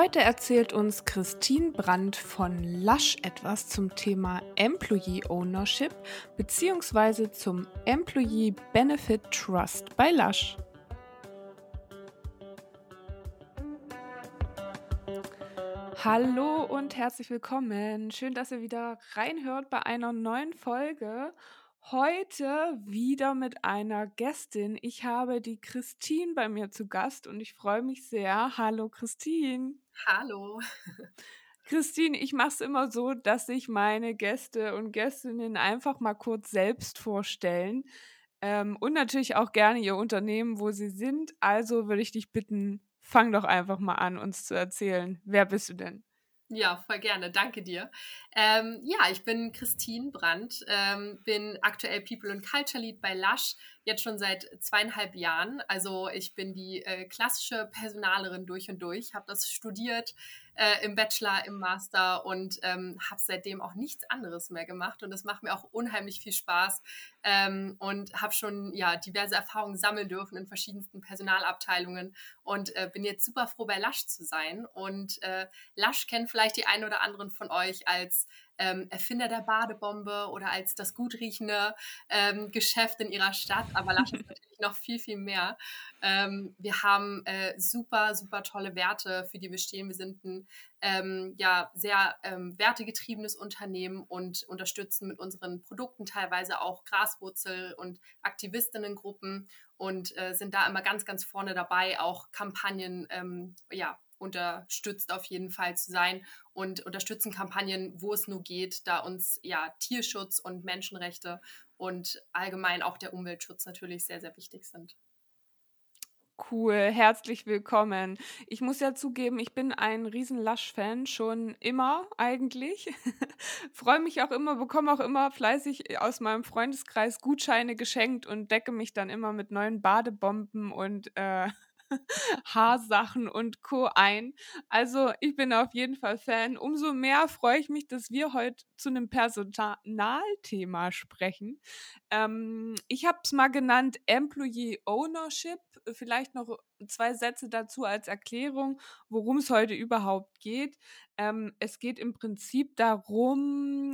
Heute erzählt uns Christine Brandt von Lush etwas zum Thema Employee Ownership bzw. zum Employee Benefit Trust bei Lush. Hallo und herzlich willkommen. Schön, dass ihr wieder reinhört bei einer neuen Folge. Heute wieder mit einer Gästin. Ich habe die Christine bei mir zu Gast und ich freue mich sehr. Hallo Christine. Hallo. Christine, ich mache es immer so, dass sich meine Gäste und Gästinnen einfach mal kurz selbst vorstellen ähm, und natürlich auch gerne ihr Unternehmen, wo sie sind. Also würde ich dich bitten, fang doch einfach mal an, uns zu erzählen. Wer bist du denn? Ja, voll gerne. Danke dir. Ähm, ja, ich bin Christine Brandt, ähm, bin aktuell People and Culture Lead bei Lush, jetzt schon seit zweieinhalb Jahren. Also ich bin die äh, klassische Personalerin durch und durch, habe das studiert äh, im Bachelor, im Master und ähm, habe seitdem auch nichts anderes mehr gemacht. Und es macht mir auch unheimlich viel Spaß ähm, und habe schon ja diverse Erfahrungen sammeln dürfen in verschiedensten Personalabteilungen und äh, bin jetzt super froh bei Lush zu sein. Und äh, Lush kennt vielleicht die einen oder anderen von euch als ähm, Erfinder der Badebombe oder als das gut riechende ähm, Geschäft in ihrer Stadt. Aber Lasch ist natürlich noch viel, viel mehr. Ähm, wir haben äh, super, super tolle Werte, für die wir stehen. Wir sind ein ähm, ja, sehr ähm, wertegetriebenes Unternehmen und unterstützen mit unseren Produkten teilweise auch Graswurzel- und Aktivistinnengruppen und äh, sind da immer ganz, ganz vorne dabei, auch Kampagnen ähm, ja, unterstützt auf jeden Fall zu sein und unterstützen Kampagnen, wo es nur geht, da uns ja Tierschutz und Menschenrechte und allgemein auch der Umweltschutz natürlich sehr, sehr wichtig sind. Cool, herzlich willkommen. Ich muss ja zugeben, ich bin ein riesen Lush-Fan, schon immer eigentlich. Freue mich auch immer, bekomme auch immer fleißig aus meinem Freundeskreis Gutscheine geschenkt und decke mich dann immer mit neuen Badebomben und äh, Haarsachen und Co. ein. Also ich bin auf jeden Fall Fan. Umso mehr freue ich mich, dass wir heute zu einem Personalthema sprechen. Ähm, ich habe es mal genannt Employee Ownership. Vielleicht noch zwei Sätze dazu als Erklärung, worum es heute überhaupt geht. Ähm, es geht im Prinzip darum,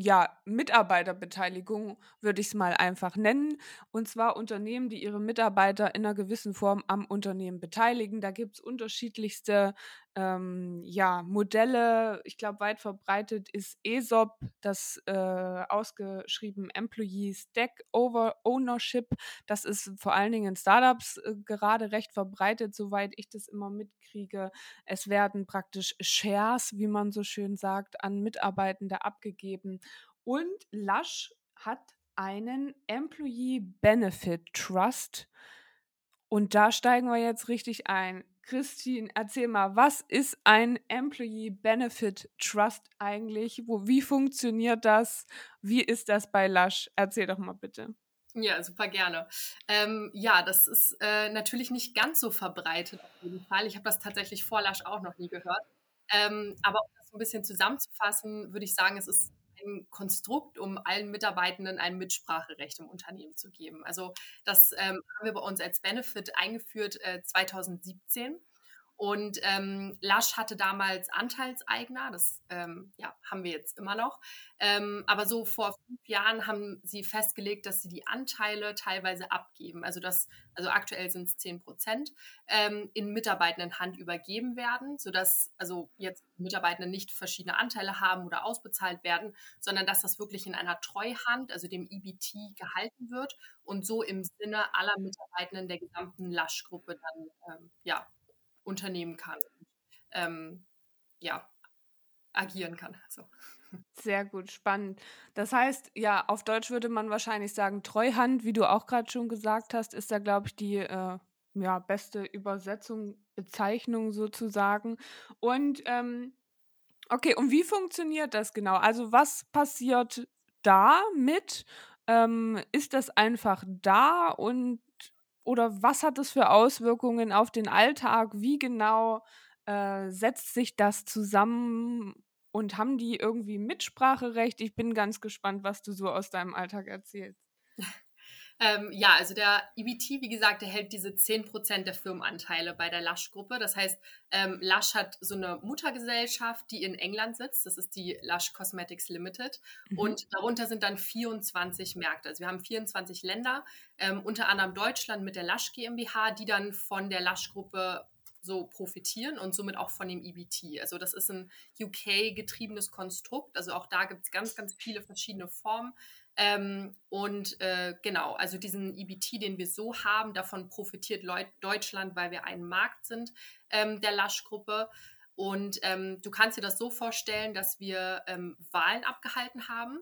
ja, Mitarbeiterbeteiligung würde ich es mal einfach nennen. Und zwar Unternehmen, die ihre Mitarbeiter in einer gewissen Form am Unternehmen beteiligen. Da gibt es unterschiedlichste ähm, ja, Modelle. Ich glaube, weit verbreitet ist ESOP, das äh, ausgeschrieben Employee Stack Over Ownership. Das ist vor allen Dingen in Startups äh, gerade recht verbreitet, soweit ich das immer mitkriege. Es werden praktisch Shares, wie man so schön sagt, an Mitarbeitende abgegeben. Und Lush hat einen Employee Benefit Trust. Und da steigen wir jetzt richtig ein. Christine, erzähl mal, was ist ein Employee Benefit Trust eigentlich? Wo, wie funktioniert das? Wie ist das bei Lush? Erzähl doch mal bitte. Ja, super gerne. Ähm, ja, das ist äh, natürlich nicht ganz so verbreitet auf jeden Fall. Ich habe das tatsächlich vor Lush auch noch nie gehört. Ähm, aber um das ein bisschen zusammenzufassen, würde ich sagen, es ist ein Konstrukt, um allen Mitarbeitenden ein Mitspracherecht im Unternehmen zu geben. Also das ähm, haben wir bei uns als Benefit eingeführt äh, 2017. Und ähm, Lush hatte damals Anteilseigner, das ähm, ja, haben wir jetzt immer noch. Ähm, aber so vor fünf Jahren haben sie festgelegt, dass sie die Anteile teilweise abgeben. Also, das, also aktuell sind es 10 Prozent, ähm, in Mitarbeitenden Hand übergeben werden, sodass also jetzt Mitarbeitende nicht verschiedene Anteile haben oder ausbezahlt werden, sondern dass das wirklich in einer Treuhand, also dem EBT, gehalten wird und so im Sinne aller Mitarbeitenden der gesamten Lush-Gruppe dann ähm, ja, unternehmen kann. Ähm, ja, agieren kann. So. Sehr gut, spannend. Das heißt, ja, auf Deutsch würde man wahrscheinlich sagen, Treuhand, wie du auch gerade schon gesagt hast, ist da, glaube ich, die äh, ja, beste Übersetzung, Bezeichnung sozusagen. Und ähm, okay, und wie funktioniert das genau? Also was passiert da mit? Ähm, ist das einfach da und oder was hat es für Auswirkungen auf den Alltag? Wie genau äh, setzt sich das zusammen und haben die irgendwie Mitspracherecht? Ich bin ganz gespannt, was du so aus deinem Alltag erzählst. Ähm, ja, also der EBT, wie gesagt, der hält diese 10% der Firmenanteile bei der Lush-Gruppe. Das heißt, ähm, Lush hat so eine Muttergesellschaft, die in England sitzt. Das ist die Lush Cosmetics Limited. Mhm. Und darunter sind dann 24 Märkte. Also wir haben 24 Länder, ähm, unter anderem Deutschland mit der Lush GmbH, die dann von der Lush-Gruppe so profitieren und somit auch von dem EBT. Also das ist ein UK-getriebenes Konstrukt. Also auch da gibt es ganz, ganz viele verschiedene Formen. Ähm, und äh, genau, also diesen EBT, den wir so haben, davon profitiert Leut Deutschland, weil wir ein Markt sind ähm, der Lasch-Gruppe. Und ähm, du kannst dir das so vorstellen, dass wir ähm, Wahlen abgehalten haben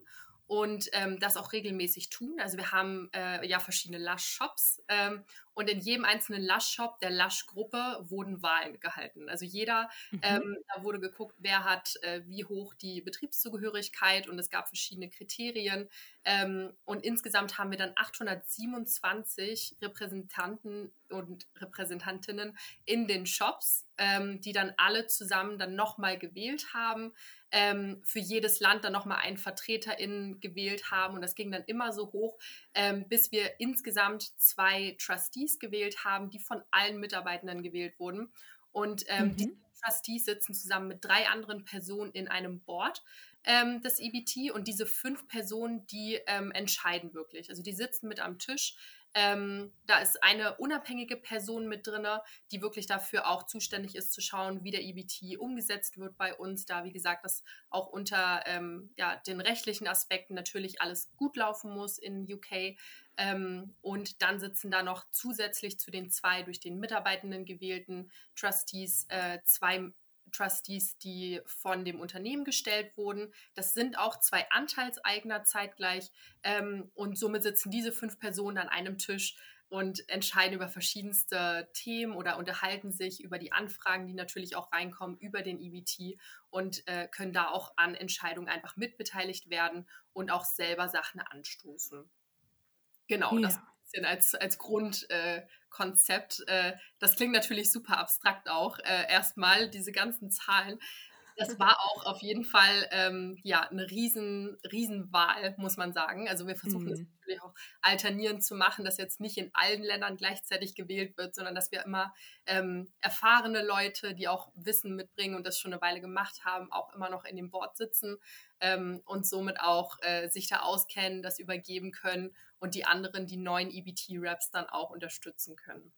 und ähm, das auch regelmäßig tun. Also wir haben äh, ja verschiedene Lush-Shops ähm, und in jedem einzelnen Lush-Shop der Lush-Gruppe wurden Wahlen gehalten. Also jeder, mhm. ähm, da wurde geguckt, wer hat äh, wie hoch die Betriebszugehörigkeit und es gab verschiedene Kriterien. Ähm, und insgesamt haben wir dann 827 Repräsentanten und Repräsentantinnen in den Shops, ähm, die dann alle zusammen dann nochmal gewählt haben ähm, für jedes Land dann nochmal einen VertreterInnen gewählt haben. Und das ging dann immer so hoch, ähm, bis wir insgesamt zwei Trustees gewählt haben, die von allen Mitarbeitenden gewählt wurden. Und ähm, mhm. die Trustees sitzen zusammen mit drei anderen Personen in einem Board ähm, des EBT und diese fünf Personen, die ähm, entscheiden wirklich. Also die sitzen mit am Tisch, ähm, da ist eine unabhängige Person mit drin, die wirklich dafür auch zuständig ist, zu schauen, wie der EBT umgesetzt wird bei uns. Da, wie gesagt, das auch unter ähm, ja, den rechtlichen Aspekten natürlich alles gut laufen muss in UK. Ähm, und dann sitzen da noch zusätzlich zu den zwei durch den Mitarbeitenden gewählten Trustees äh, zwei Trustees, die von dem Unternehmen gestellt wurden. Das sind auch zwei Anteilseigner zeitgleich. Ähm, und somit sitzen diese fünf Personen an einem Tisch und entscheiden über verschiedenste Themen oder unterhalten sich über die Anfragen, die natürlich auch reinkommen, über den EBT und äh, können da auch an Entscheidungen einfach mitbeteiligt werden und auch selber Sachen anstoßen. Genau, ja. das bisschen als, als Grundkonzept. Äh, äh, das klingt natürlich super abstrakt auch. Äh, erstmal diese ganzen Zahlen. Das war auch auf jeden Fall ähm, ja, eine riesen, riesen Wahl, muss man sagen. Also wir versuchen es mhm. natürlich auch alternierend zu machen, dass jetzt nicht in allen Ländern gleichzeitig gewählt wird, sondern dass wir immer ähm, erfahrene Leute, die auch Wissen mitbringen und das schon eine Weile gemacht haben, auch immer noch in dem Board sitzen ähm, und somit auch äh, sich da auskennen, das übergeben können und die anderen, die neuen EBT-Raps dann auch unterstützen können.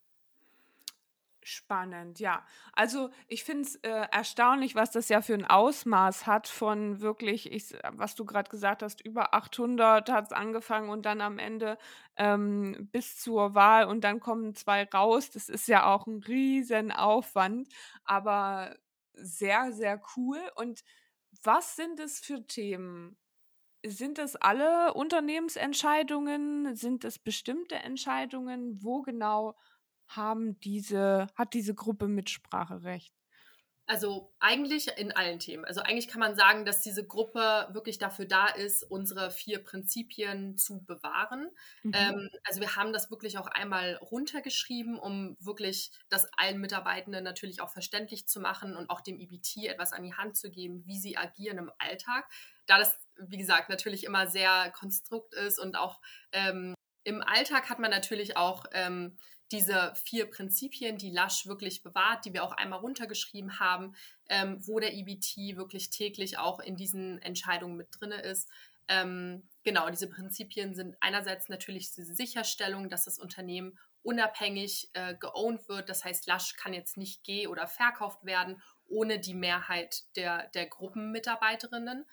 Spannend, ja. Also ich finde es äh, erstaunlich, was das ja für ein Ausmaß hat von wirklich, ich, was du gerade gesagt hast, über 800 hat es angefangen und dann am Ende ähm, bis zur Wahl und dann kommen zwei raus. Das ist ja auch ein riesen Aufwand, aber sehr, sehr cool. Und was sind es für Themen? Sind es alle Unternehmensentscheidungen? Sind es bestimmte Entscheidungen? Wo genau haben diese, hat diese Gruppe Mitspracherecht? Also eigentlich in allen Themen. Also eigentlich kann man sagen, dass diese Gruppe wirklich dafür da ist, unsere vier Prinzipien zu bewahren. Mhm. Ähm, also wir haben das wirklich auch einmal runtergeschrieben, um wirklich das allen Mitarbeitenden natürlich auch verständlich zu machen und auch dem EBT etwas an die Hand zu geben, wie sie agieren im Alltag. Da das, wie gesagt, natürlich immer sehr konstrukt ist und auch ähm, im Alltag hat man natürlich auch ähm, diese vier Prinzipien, die Lush wirklich bewahrt, die wir auch einmal runtergeschrieben haben, ähm, wo der EBT wirklich täglich auch in diesen Entscheidungen mit drin ist. Ähm, genau, diese Prinzipien sind einerseits natürlich diese Sicherstellung, dass das Unternehmen unabhängig äh, geowned wird. Das heißt, Lush kann jetzt nicht geh- oder verkauft werden ohne die Mehrheit der, der Gruppenmitarbeiterinnen.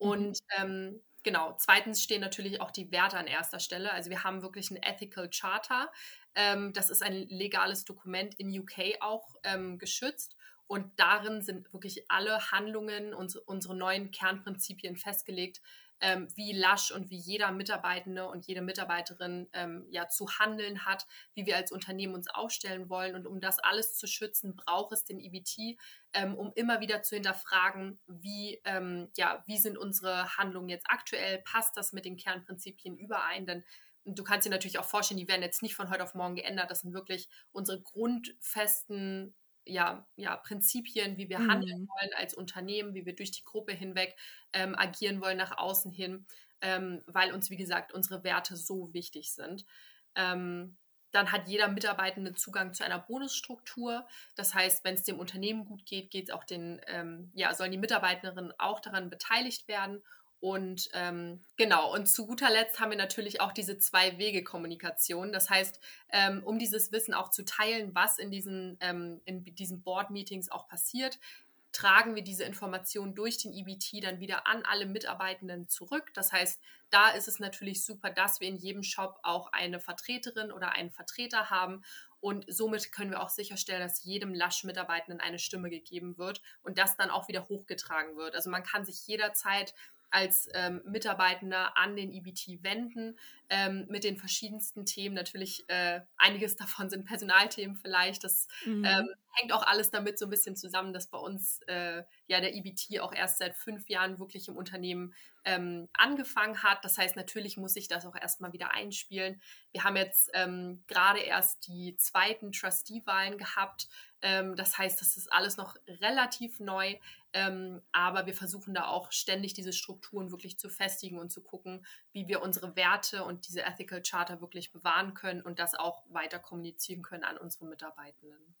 Mhm. Und ähm, genau, zweitens stehen natürlich auch die Werte an erster Stelle. Also wir haben wirklich ein Ethical Charter. Ähm, das ist ein legales Dokument in UK auch ähm, geschützt. Und darin sind wirklich alle Handlungen, uns, unsere neuen Kernprinzipien festgelegt, ähm, wie Lasch und wie jeder Mitarbeitende und jede Mitarbeiterin ähm, ja zu handeln hat, wie wir als Unternehmen uns aufstellen wollen. Und um das alles zu schützen, braucht es den EBT, ähm, um immer wieder zu hinterfragen, wie, ähm, ja, wie sind unsere Handlungen jetzt aktuell, passt das mit den Kernprinzipien überein? Denn du kannst dir natürlich auch vorstellen, die werden jetzt nicht von heute auf morgen geändert. Das sind wirklich unsere grundfesten ja, ja, Prinzipien, wie wir mhm. handeln wollen als Unternehmen, wie wir durch die Gruppe hinweg ähm, agieren wollen nach außen hin. ähm, weil uns, wie gesagt, unsere Werte so wichtig sind. Ähm, dann hat jeder Mitarbeitende Zugang zu einer Bonusstruktur. Das heißt, wenn es dem Unternehmen gut geht, geht auch den, ähm, ja, sollen die Mitarbeiterinnen auch daran beteiligt werden. Und ähm, genau, und zu guter Letzt haben wir natürlich auch diese Zwei-Wege-Kommunikation. Das heißt, ähm, um dieses Wissen auch zu teilen, was in diesen, ähm, in diesen Board-Meetings auch passiert, tragen wir diese Informationen durch den EBT dann wieder an alle Mitarbeitenden zurück. Das heißt, da ist es natürlich super, dass wir in jedem Shop auch eine Vertreterin oder einen Vertreter haben. Und somit können wir auch sicherstellen, dass jedem Lasch-Mitarbeitenden eine Stimme gegeben wird und das dann auch wieder hochgetragen wird. Also man kann sich jederzeit als ähm, Mitarbeitender an den EBT wenden ähm, mit den verschiedensten Themen. Natürlich, äh, einiges davon sind Personalthemen vielleicht. Das mhm. ähm, hängt auch alles damit so ein bisschen zusammen, dass bei uns äh, ja der EBT auch erst seit fünf Jahren wirklich im Unternehmen ähm, angefangen hat. Das heißt, natürlich muss ich das auch erstmal wieder einspielen. Wir haben jetzt ähm, gerade erst die zweiten Trustee-Wahlen gehabt. Ähm, das heißt, das ist alles noch relativ neu. Ähm, aber wir versuchen da auch ständig diese Strukturen wirklich zu festigen und zu gucken, wie wir unsere Werte und diese Ethical Charter wirklich bewahren können und das auch weiter kommunizieren können an unsere Mitarbeitenden.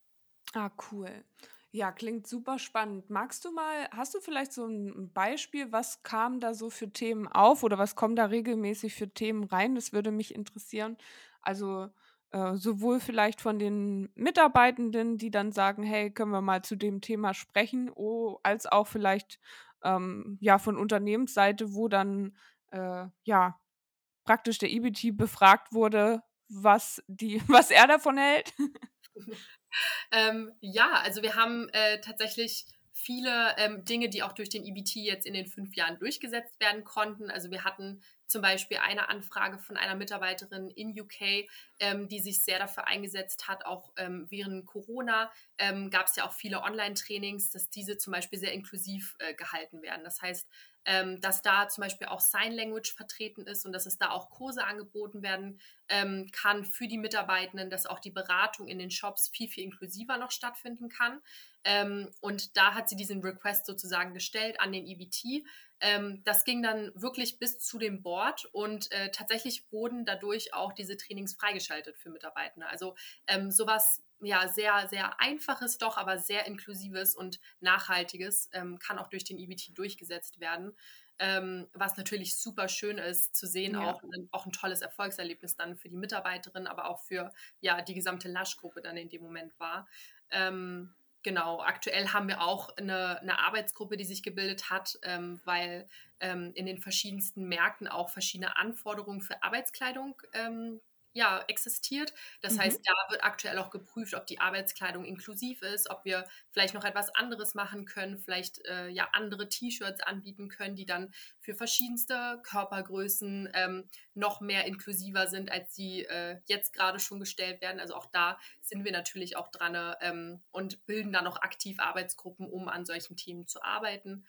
Ah, cool. Ja, klingt super spannend. Magst du mal, hast du vielleicht so ein Beispiel, was kam da so für Themen auf oder was kommen da regelmäßig für Themen rein? Das würde mich interessieren. Also äh, sowohl vielleicht von den Mitarbeitenden, die dann sagen, hey, können wir mal zu dem Thema sprechen, oh, als auch vielleicht ähm, ja von Unternehmensseite, wo dann äh, ja praktisch der EBT befragt wurde, was die, was er davon hält. ähm, ja, also wir haben äh, tatsächlich viele ähm, Dinge, die auch durch den EBT jetzt in den fünf Jahren durchgesetzt werden konnten. Also wir hatten zum Beispiel eine Anfrage von einer Mitarbeiterin in UK, ähm, die sich sehr dafür eingesetzt hat. Auch ähm, während Corona ähm, gab es ja auch viele Online-Trainings, dass diese zum Beispiel sehr inklusiv äh, gehalten werden. Das heißt, ähm, dass da zum Beispiel auch Sign Language vertreten ist und dass es da auch Kurse angeboten werden ähm, kann für die Mitarbeitenden, dass auch die Beratung in den Shops viel, viel inklusiver noch stattfinden kann. Ähm, und da hat sie diesen Request sozusagen gestellt an den EBT. Ähm, das ging dann wirklich bis zu dem Board und äh, tatsächlich wurden dadurch auch diese Trainings freigeschaltet für Mitarbeitende. Also ähm, sowas ja sehr, sehr einfaches, doch aber sehr inklusives und nachhaltiges ähm, kann auch durch den EBT durchgesetzt werden. Ähm, was natürlich super schön ist zu sehen, ja. auch, auch ein tolles Erfolgserlebnis dann für die Mitarbeiterin, aber auch für ja, die gesamte Lasch-Gruppe dann in dem Moment war. Ähm, genau, aktuell haben wir auch eine, eine Arbeitsgruppe, die sich gebildet hat, ähm, weil ähm, in den verschiedensten Märkten auch verschiedene Anforderungen für Arbeitskleidung ähm, ja, existiert. Das mhm. heißt, da wird aktuell auch geprüft, ob die Arbeitskleidung inklusiv ist, ob wir vielleicht noch etwas anderes machen können, vielleicht äh, ja andere T-Shirts anbieten können, die dann für verschiedenste Körpergrößen ähm, noch mehr inklusiver sind, als sie äh, jetzt gerade schon gestellt werden. Also auch da sind wir natürlich auch dran ähm, und bilden dann auch aktiv Arbeitsgruppen, um an solchen Themen zu arbeiten.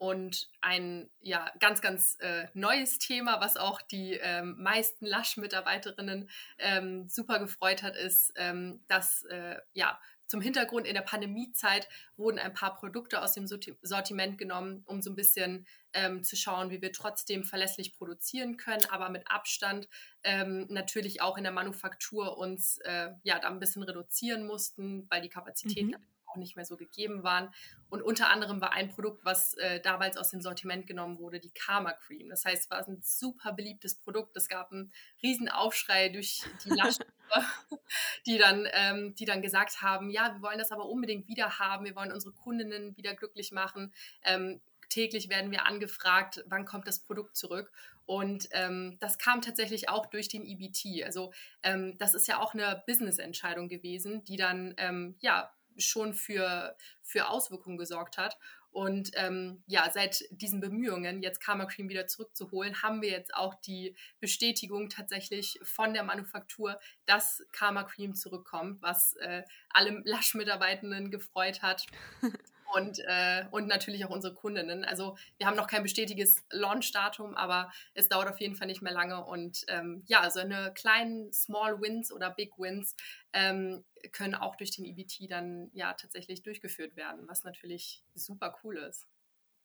Und ein ja, ganz, ganz äh, neues Thema, was auch die ähm, meisten Lush-Mitarbeiterinnen ähm, super gefreut hat, ist, ähm, dass äh, ja, zum Hintergrund in der Pandemiezeit wurden ein paar Produkte aus dem Sortiment genommen, um so ein bisschen ähm, zu schauen, wie wir trotzdem verlässlich produzieren können, aber mit Abstand ähm, natürlich auch in der Manufaktur uns äh, ja da ein bisschen reduzieren mussten, weil die Kapazität mhm auch nicht mehr so gegeben waren. Und unter anderem war ein Produkt, was äh, damals aus dem Sortiment genommen wurde, die Karma Cream. Das heißt, es war ein super beliebtes Produkt. Es gab einen riesen Aufschrei durch die Lasche, die, dann, ähm, die dann gesagt haben, ja, wir wollen das aber unbedingt wieder haben. Wir wollen unsere Kundinnen wieder glücklich machen. Ähm, täglich werden wir angefragt, wann kommt das Produkt zurück. Und ähm, das kam tatsächlich auch durch den EBT. Also ähm, das ist ja auch eine Business-Entscheidung gewesen, die dann ähm, ja schon für, für Auswirkungen gesorgt hat. Und ähm, ja, seit diesen Bemühungen, jetzt Karma Cream wieder zurückzuholen, haben wir jetzt auch die Bestätigung tatsächlich von der Manufaktur, dass Karma Cream zurückkommt, was äh, alle Lasch-Mitarbeitenden gefreut hat. und, äh, und natürlich auch unsere Kundinnen. Also wir haben noch kein bestätigtes Launch-Datum, aber es dauert auf jeden Fall nicht mehr lange. Und ähm, ja, so eine kleinen Small Wins oder Big Wins ähm, können auch durch den EBT dann ja tatsächlich durchgeführt werden, was natürlich super cool ist.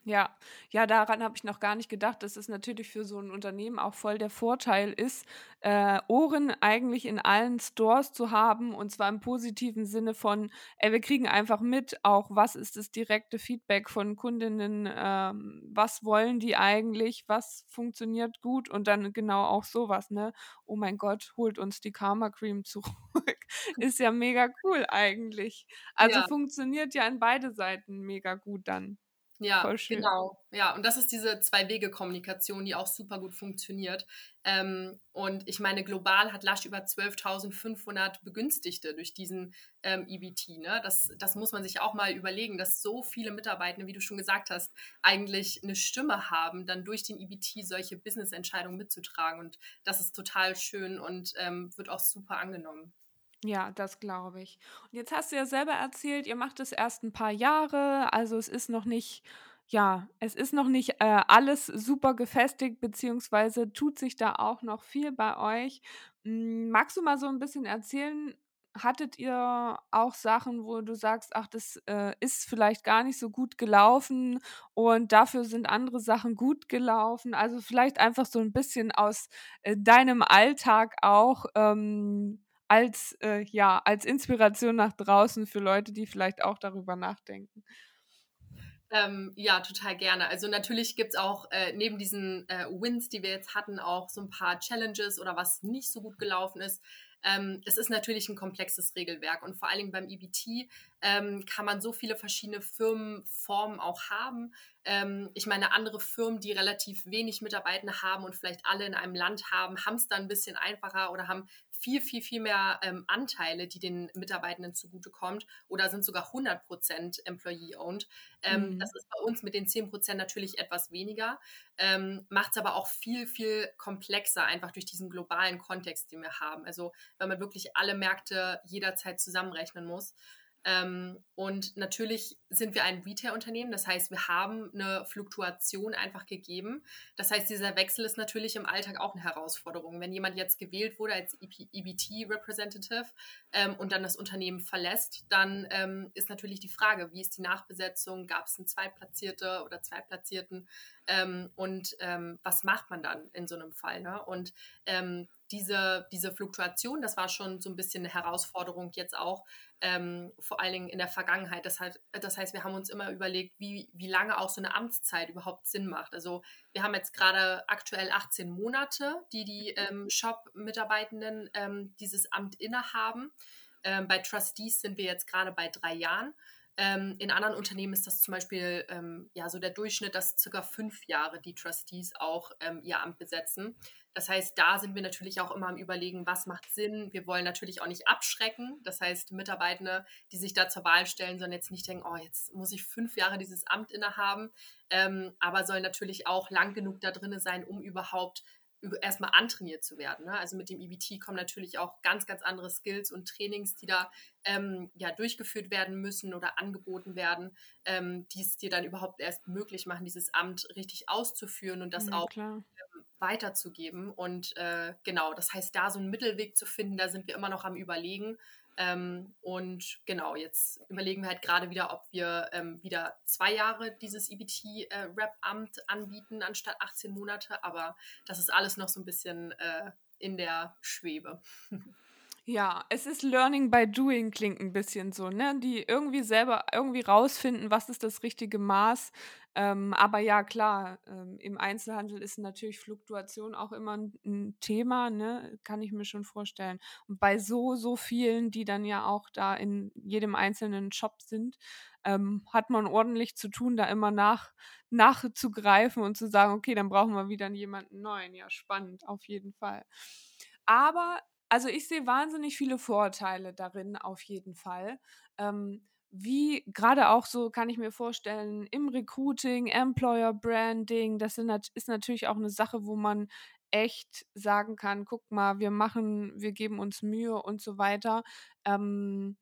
Ja, ja, daran habe ich noch gar nicht gedacht, dass es natürlich für so ein Unternehmen auch voll der Vorteil ist, äh, Ohren eigentlich in allen Stores zu haben und zwar im positiven Sinne von, ey, wir kriegen einfach mit, auch was ist das direkte Feedback von Kundinnen, ähm, was wollen die eigentlich, was funktioniert gut und dann genau auch sowas, ne? Oh mein Gott, holt uns die Karma Cream zurück. Ist ja mega cool eigentlich. Also Ja. funktioniert ja in beide Seiten mega gut dann. Ja, Voll schön. genau. Ja, und das ist diese Zwei-Wege-Kommunikation, die auch super gut funktioniert. Ähm, und ich meine, global hat Lush über 12.500 Begünstigte durch diesen ähm, EBT. Ne? Das, das muss man sich auch mal überlegen, dass so viele Mitarbeitende, wie du schon gesagt hast, eigentlich eine Stimme haben, dann durch den EBT solche Business-Entscheidungen mitzutragen. Und das ist total schön und ähm, wird auch super angenommen. Ja, das glaube ich. Und jetzt hast du ja selber erzählt, ihr macht es erst ein paar Jahre, also es ist noch nicht ja, es ist noch nicht, äh, alles super gefestigt, beziehungsweise tut sich da auch noch viel bei euch. Hm, magst du mal so ein bisschen erzählen, hattet ihr auch Sachen, wo du sagst: „Ach, das, äh, ist vielleicht gar nicht so gut gelaufen und dafür sind andere Sachen gut gelaufen?“ Also, vielleicht einfach so ein bisschen aus, äh, deinem Alltag auch, ähm als, äh, ja, als Inspiration nach draußen für Leute, die vielleicht auch darüber nachdenken. Ähm, ja, total gerne. Also natürlich gibt es auch äh, neben diesen äh, Wins, die wir jetzt hatten, auch so ein paar Challenges oder was nicht so gut gelaufen ist. Ähm, es ist natürlich ein komplexes Regelwerk und vor allen Dingen beim EBT ähm, kann man so viele verschiedene Firmenformen auch haben. Ähm, ich meine, andere Firmen, die relativ wenig Mitarbeitende haben und vielleicht alle in einem Land haben, haben es dann ein bisschen einfacher oder haben viel, viel, viel mehr ähm, Anteile, die den Mitarbeitenden zugutekommt oder sind sogar 100% Employee-owned. Ähm, Mhm. Das ist bei uns mit den 10% natürlich etwas weniger, ähm, macht es aber auch viel, viel komplexer, einfach durch diesen globalen Kontext, den wir haben. Also wenn man wirklich alle Märkte jederzeit zusammenrechnen muss. Ähm, und natürlich sind wir ein Retail-Unternehmen, das heißt, wir haben eine Fluktuation einfach gegeben. Das heißt, dieser Wechsel ist natürlich im Alltag auch eine Herausforderung. Wenn jemand jetzt gewählt wurde als EBT-Representative ähm, und dann das Unternehmen verlässt, dann ähm, ist natürlich die Frage, wie ist die Nachbesetzung? Gab es einen Zweitplatzierte oder Zweitplatzierten? Ähm, und ähm, was macht man dann in so einem Fall? Ne? Und ähm, diese, diese Fluktuation, das war schon so ein bisschen eine Herausforderung jetzt auch, ähm, vor allen Dingen in der Vergangenheit. Das heißt, das heißt, wir haben uns immer überlegt, wie, wie lange auch so eine Amtszeit überhaupt Sinn macht. Also wir haben jetzt gerade aktuell 18 Monate, die die ähm, Shop-Mitarbeitenden ähm, dieses Amt innehaben. Ähm, bei Trustees sind wir jetzt gerade bei drei Jahren. Ähm, in anderen Unternehmen ist das zum Beispiel ähm, ja so der Durchschnitt, dass circa fünf Jahre die Trustees auch ähm, ihr Amt besetzen. Das heißt, da sind wir natürlich auch immer am Überlegen, was macht Sinn. Wir wollen natürlich auch nicht abschrecken. Das heißt, Mitarbeitende, die sich da zur Wahl stellen, sollen jetzt nicht denken, oh, jetzt muss ich fünf Jahre dieses Amt innehaben, ähm, aber sollen natürlich auch lang genug da drin sein, um überhaupt erstmal antrainiert zu werden. Ne? Also mit dem EBT kommen natürlich auch ganz, ganz andere Skills und Trainings, die da ähm, ja durchgeführt werden müssen oder angeboten werden, ähm, die es dir dann überhaupt erst möglich machen, dieses Amt richtig auszuführen und das Ja, auch klar. ähm, weiterzugeben. Und äh, genau, das heißt, da so einen Mittelweg zu finden, da sind wir immer noch am Überlegen. Ähm, und genau, jetzt überlegen wir halt gerade wieder, ob wir ähm, wieder zwei Jahre dieses EBT-Rap-Amt äh, anbieten, anstatt 18 Monate. Aber das ist alles noch so ein bisschen äh, in der Schwebe. Ja, es ist Learning by Doing, klingt ein bisschen so, ne? Die irgendwie selber irgendwie rausfinden, was ist das richtige Maß. Ähm, aber ja, klar, ähm, im Einzelhandel ist natürlich Fluktuation auch immer ein 'n Thema, ne? Kann ich mir schon vorstellen. Und bei so, so vielen, die dann ja auch da in jedem einzelnen Shop sind, ähm, hat man ordentlich zu tun, da immer nach nachzugreifen und zu sagen: „Okay, dann brauchen wir wieder jemanden neuen.“ Ja, spannend, auf jeden Fall. Aber also, ich sehe wahnsinnig viele Vorteile darin auf jeden Fall. Ähm, wie gerade auch so kann ich mir vorstellen, im Recruiting, Employer Branding, das ist natürlich auch eine Sache, wo man echt sagen kann: „Guck mal, wir machen wir geben uns Mühe“ und so weiter. Ähm,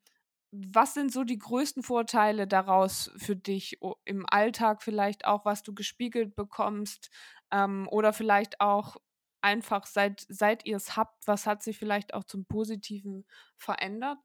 was sind so die größten Vorteile daraus für dich im Alltag vielleicht auch, was du gespiegelt bekommst, ähm, oder vielleicht auch einfach seit seit ihr es habt, was hat sich vielleicht auch zum Positiven verändert?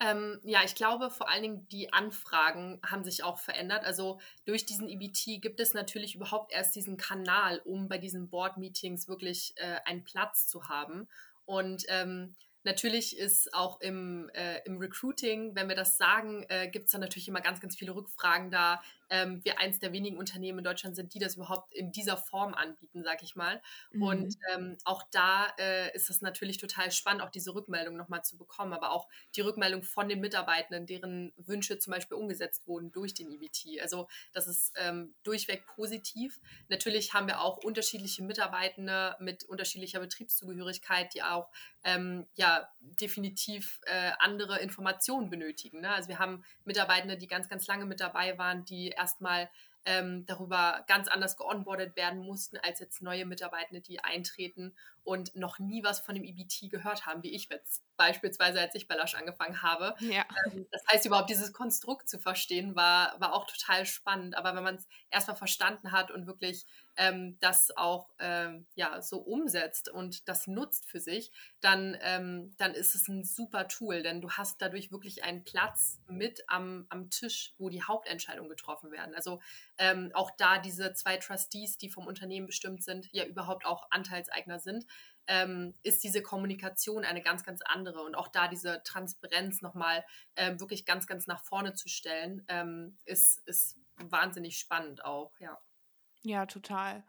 Ähm, ja, ich glaube vor allen Dingen die Anfragen haben sich auch verändert. Also durch diesen EBT gibt es natürlich überhaupt erst diesen Kanal, um bei diesen Board-Meetings wirklich äh, einen Platz zu haben. Und ähm, Natürlich ist auch im, äh, im Recruiting, wenn wir das sagen, äh, gibt es dann natürlich immer ganz, ganz viele Rückfragen, da ähm, wir eins der wenigen Unternehmen in Deutschland sind, die das überhaupt in dieser Form anbieten, sag ich mal. Mhm. Und ähm, auch da äh, ist es natürlich total spannend, auch diese Rückmeldung nochmal zu bekommen, aber auch die Rückmeldung von den Mitarbeitenden, deren Wünsche zum Beispiel umgesetzt wurden durch den EBT. Also das ist ähm, durchweg positiv. Natürlich haben wir auch unterschiedliche Mitarbeitende mit unterschiedlicher Betriebszugehörigkeit, die auch ähm, ja definitiv äh, andere Informationen benötigen. Ne? Also wir haben Mitarbeitende, die ganz, ganz lange mit dabei waren, die erstmal ähm, darüber ganz anders geonboardet werden mussten als jetzt neue Mitarbeitende, die eintreten und noch nie was von dem EBT gehört haben, wie ich jetzt beispielsweise, als ich bei Lasch angefangen habe. Ja. Ähm, das heißt, überhaupt dieses Konstrukt zu verstehen, war, war auch total spannend. Aber wenn man es erstmal verstanden hat und wirklich ähm, das auch ähm, ja, so umsetzt und das nutzt für sich, dann, ähm, dann ist es ein super Tool, denn du hast dadurch wirklich einen Platz mit am, am Tisch, wo die Hauptentscheidungen getroffen werden. Also ähm, auch da diese zwei Trustees, die vom Unternehmen bestimmt sind, ja überhaupt auch Anteilseigner sind, ähm, ist diese Kommunikation eine ganz, ganz andere. Und auch da diese Transparenz nochmal ähm, wirklich ganz, ganz nach vorne zu stellen, ähm, ist, ist wahnsinnig spannend auch, ja. Ja, total.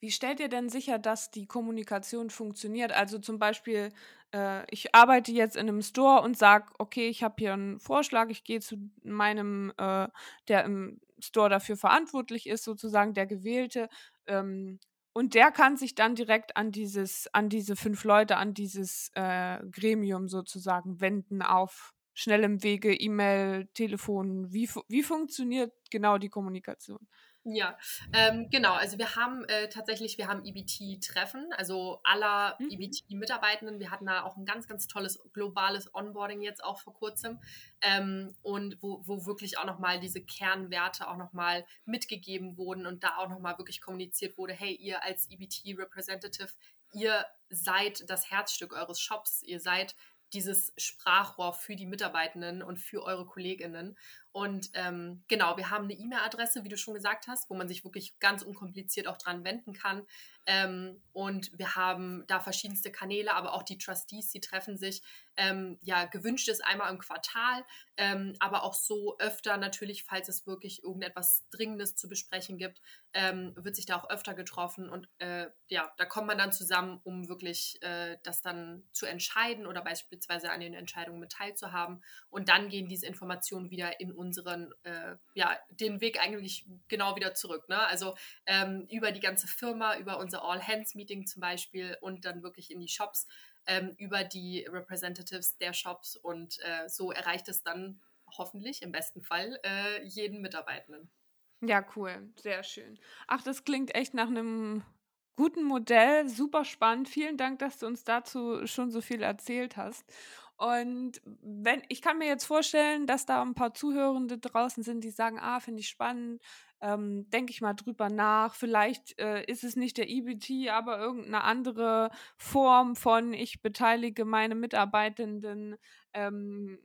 Wie stellt ihr denn sicher, dass die Kommunikation funktioniert? Also zum Beispiel, äh, ich arbeite jetzt in einem Store und sage, okay, ich habe hier einen Vorschlag, ich gehe zu meinem, äh, der im Store dafür verantwortlich ist, sozusagen der Gewählte. Ähm, und der kann sich dann direkt an dieses, an diese fünf Leute, an dieses äh, Gremium sozusagen wenden auf schnellem Wege, E-Mail, Telefon. Wie, wie funktioniert genau die Kommunikation? Ja, ähm, genau. Also wir haben äh, tatsächlich, wir haben EBT-Treffen, also aller mhm. EBT-Mitarbeitenden. Wir hatten da auch ein ganz, ganz tolles globales Onboarding jetzt auch vor kurzem ähm, und wo, wo wirklich auch nochmal diese Kernwerte auch nochmal mitgegeben wurden und da auch nochmal wirklich kommuniziert wurde, hey, ihr als EBT-Representative, ihr seid das Herzstück eures Shops, ihr seid dieses Sprachrohr für die Mitarbeitenden und für eure Kolleginnen. Und ähm, genau, wir haben eine E-Mail-Adresse, wie du schon gesagt hast, wo man sich wirklich ganz unkompliziert auch dran wenden kann. Ähm, und wir haben da verschiedenste Kanäle, aber auch die Trustees, die treffen sich. Ähm, ja, gewünscht ist einmal im Quartal, ähm, aber auch so öfter natürlich, falls es wirklich irgendetwas Dringendes zu besprechen gibt, ähm, wird sich da auch öfter getroffen. Und äh, ja, da kommt man dann zusammen, um wirklich äh, das dann zu entscheiden oder beispielsweise an den Entscheidungen mit teilzuhaben. Und dann gehen diese Informationen wieder in unseren, äh, ja, den Weg eigentlich genau wieder zurück. Ne? Also ähm, über die ganze Firma, über unser All-Hands-Meeting zum Beispiel und dann wirklich in die Shops, ähm, über die Representatives der Shops und äh, so erreicht es dann hoffentlich im besten Fall äh, jeden Mitarbeitenden. Ja, cool, sehr schön. Ach, das klingt echt nach einem guten Modell, super spannend. Vielen Dank, dass du uns dazu schon so viel erzählt hast. Und wenn, ich kann mir jetzt vorstellen, dass da ein paar Zuhörende draußen sind, die sagen, ah, finde ich spannend, ähm, denke ich mal drüber nach. Vielleicht äh, ist es nicht der EBT, aber irgendeine andere Form von, ich beteilige meine Mitarbeitenden ähm,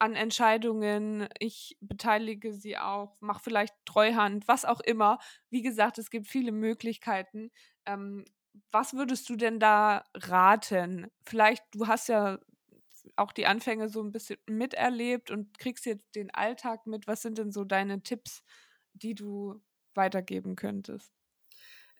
an Entscheidungen, ich beteilige sie auch, mache vielleicht Treuhand, was auch immer. Wie gesagt, es gibt viele Möglichkeiten. Ähm, was würdest du denn da raten? Vielleicht, du hast ja auch die Anfänge so ein bisschen miterlebt und kriegst jetzt den Alltag mit. Was sind denn so deine Tipps, die du weitergeben könntest?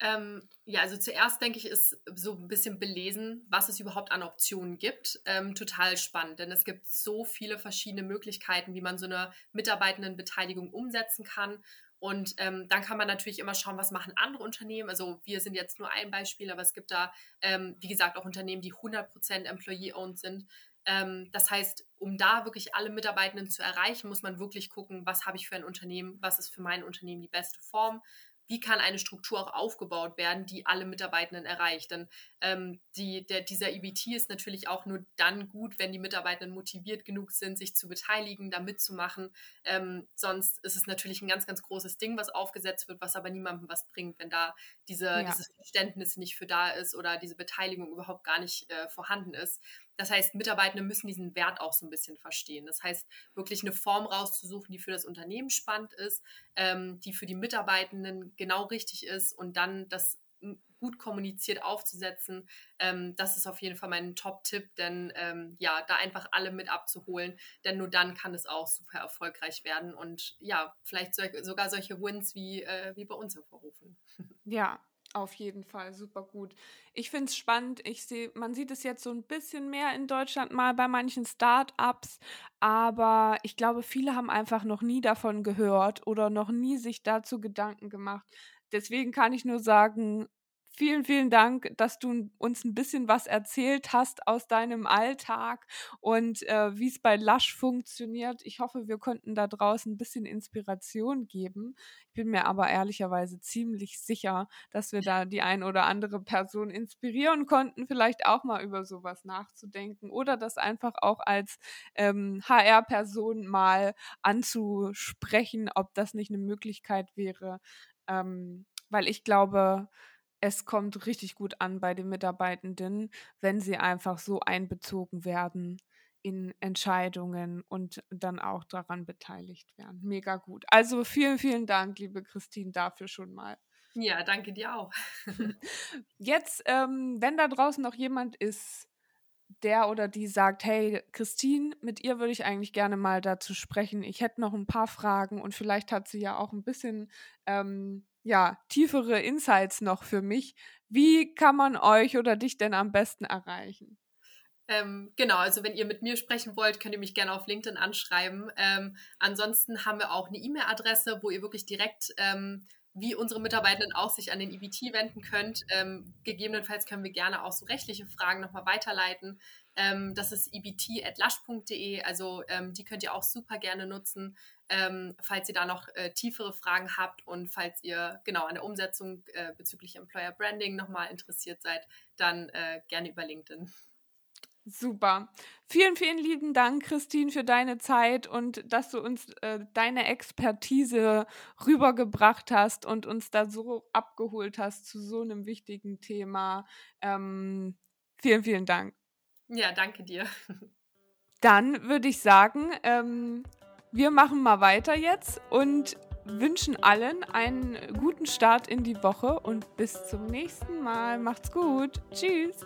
Ähm, ja, also zuerst denke ich, ist so ein bisschen belesen, was es überhaupt an Optionen gibt, ähm, total spannend, denn es gibt so viele verschiedene Möglichkeiten, wie man so eine Mitarbeitendenbeteiligung umsetzen kann. Und ähm, dann kann man natürlich immer schauen, was machen andere Unternehmen. Also wir sind jetzt nur ein Beispiel, aber es gibt da, ähm, wie gesagt, auch Unternehmen, die 100% Employee-owned sind. Ähm, das heißt, um da wirklich alle Mitarbeitenden zu erreichen, muss man wirklich gucken, was habe ich für ein Unternehmen, was ist für mein Unternehmen die beste Form, wie kann eine Struktur auch aufgebaut werden, die alle Mitarbeitenden erreicht. Denn ähm, die, der, dieser EBT ist natürlich auch nur dann gut, wenn die Mitarbeitenden motiviert genug sind, sich zu beteiligen, da mitzumachen. Ähm, sonst ist es natürlich ein ganz, ganz großes Ding, was aufgesetzt wird, was aber niemandem was bringt, wenn da diese, ja. dieses Verständnis nicht für da ist oder diese Beteiligung überhaupt gar nicht äh, vorhanden ist. Das heißt, Mitarbeitende müssen diesen Wert auch so ein bisschen verstehen. Das heißt, wirklich eine Form rauszusuchen, die für das Unternehmen spannend ist, ähm, die für die Mitarbeitenden genau richtig ist und dann das gut kommuniziert aufzusetzen. Ähm, das ist auf jeden Fall mein Top-Tipp, denn ähm, ja, da einfach alle mit abzuholen, denn nur dann kann es auch super erfolgreich werden und ja, vielleicht so, sogar solche Wins wie, äh, wie bei uns hervorrufen. Ja, auf jeden Fall, super gut. Ich finde es spannend. Ich sehe, man sieht es jetzt so ein bisschen mehr in Deutschland mal bei manchen Start-ups, aber ich glaube, viele haben einfach noch nie davon gehört oder noch nie sich dazu Gedanken gemacht. Deswegen kann ich nur sagen, Vielen, vielen Dank, dass du uns ein bisschen was erzählt hast aus deinem Alltag und äh, wie es bei Lush funktioniert. Ich hoffe, wir konnten da draußen ein bisschen Inspiration geben. Ich bin mir aber ehrlicherweise ziemlich sicher, dass wir da die ein oder andere Person inspirieren konnten, vielleicht auch mal über sowas nachzudenken oder das einfach auch als ähm, HR-Person mal anzusprechen, ob das nicht eine Möglichkeit wäre. Ähm, weil ich glaube, es kommt richtig gut an bei den Mitarbeitenden, wenn sie einfach so einbezogen werden in Entscheidungen und dann auch daran beteiligt werden. Mega gut. Also vielen, vielen Dank, liebe Christine, dafür schon mal. Ja, danke dir auch. Jetzt, ähm, wenn da draußen noch jemand ist, der oder die sagt, hey, Christine, mit ihr würde ich eigentlich gerne mal dazu sprechen. Ich hätte noch ein paar Fragen und vielleicht hat sie ja auch ein bisschen ähm, ja, tiefere Insights noch für mich. Wie kann man euch oder dich denn am besten erreichen? Ähm, genau, also wenn ihr mit mir sprechen wollt, könnt ihr mich gerne auf LinkedIn anschreiben. Ähm, ansonsten haben wir auch eine E-Mail-Adresse, wo ihr wirklich direkt ähm, wie unsere Mitarbeitenden auch sich an den EBT wenden könnt. Ähm, gegebenenfalls können wir gerne auch so rechtliche Fragen nochmal weiterleiten. Ähm, das ist ebt.lash.de, also ähm, die könnt ihr auch super gerne nutzen, ähm, falls ihr da noch äh, tiefere Fragen habt und falls ihr genau an der Umsetzung äh, bezüglich Employer Branding nochmal interessiert seid, dann äh, gerne über LinkedIn. Super. Vielen, vielen lieben Dank, Christine, für deine Zeit und dass du uns äh, deine Expertise rübergebracht hast und uns da so abgeholt hast zu so einem wichtigen Thema. Ähm, vielen, vielen Dank. Ja, danke dir. Dann würde ich sagen, ähm, wir machen mal weiter jetzt und wünschen allen einen guten Start in die Woche und bis zum nächsten Mal. Macht's gut. Tschüss.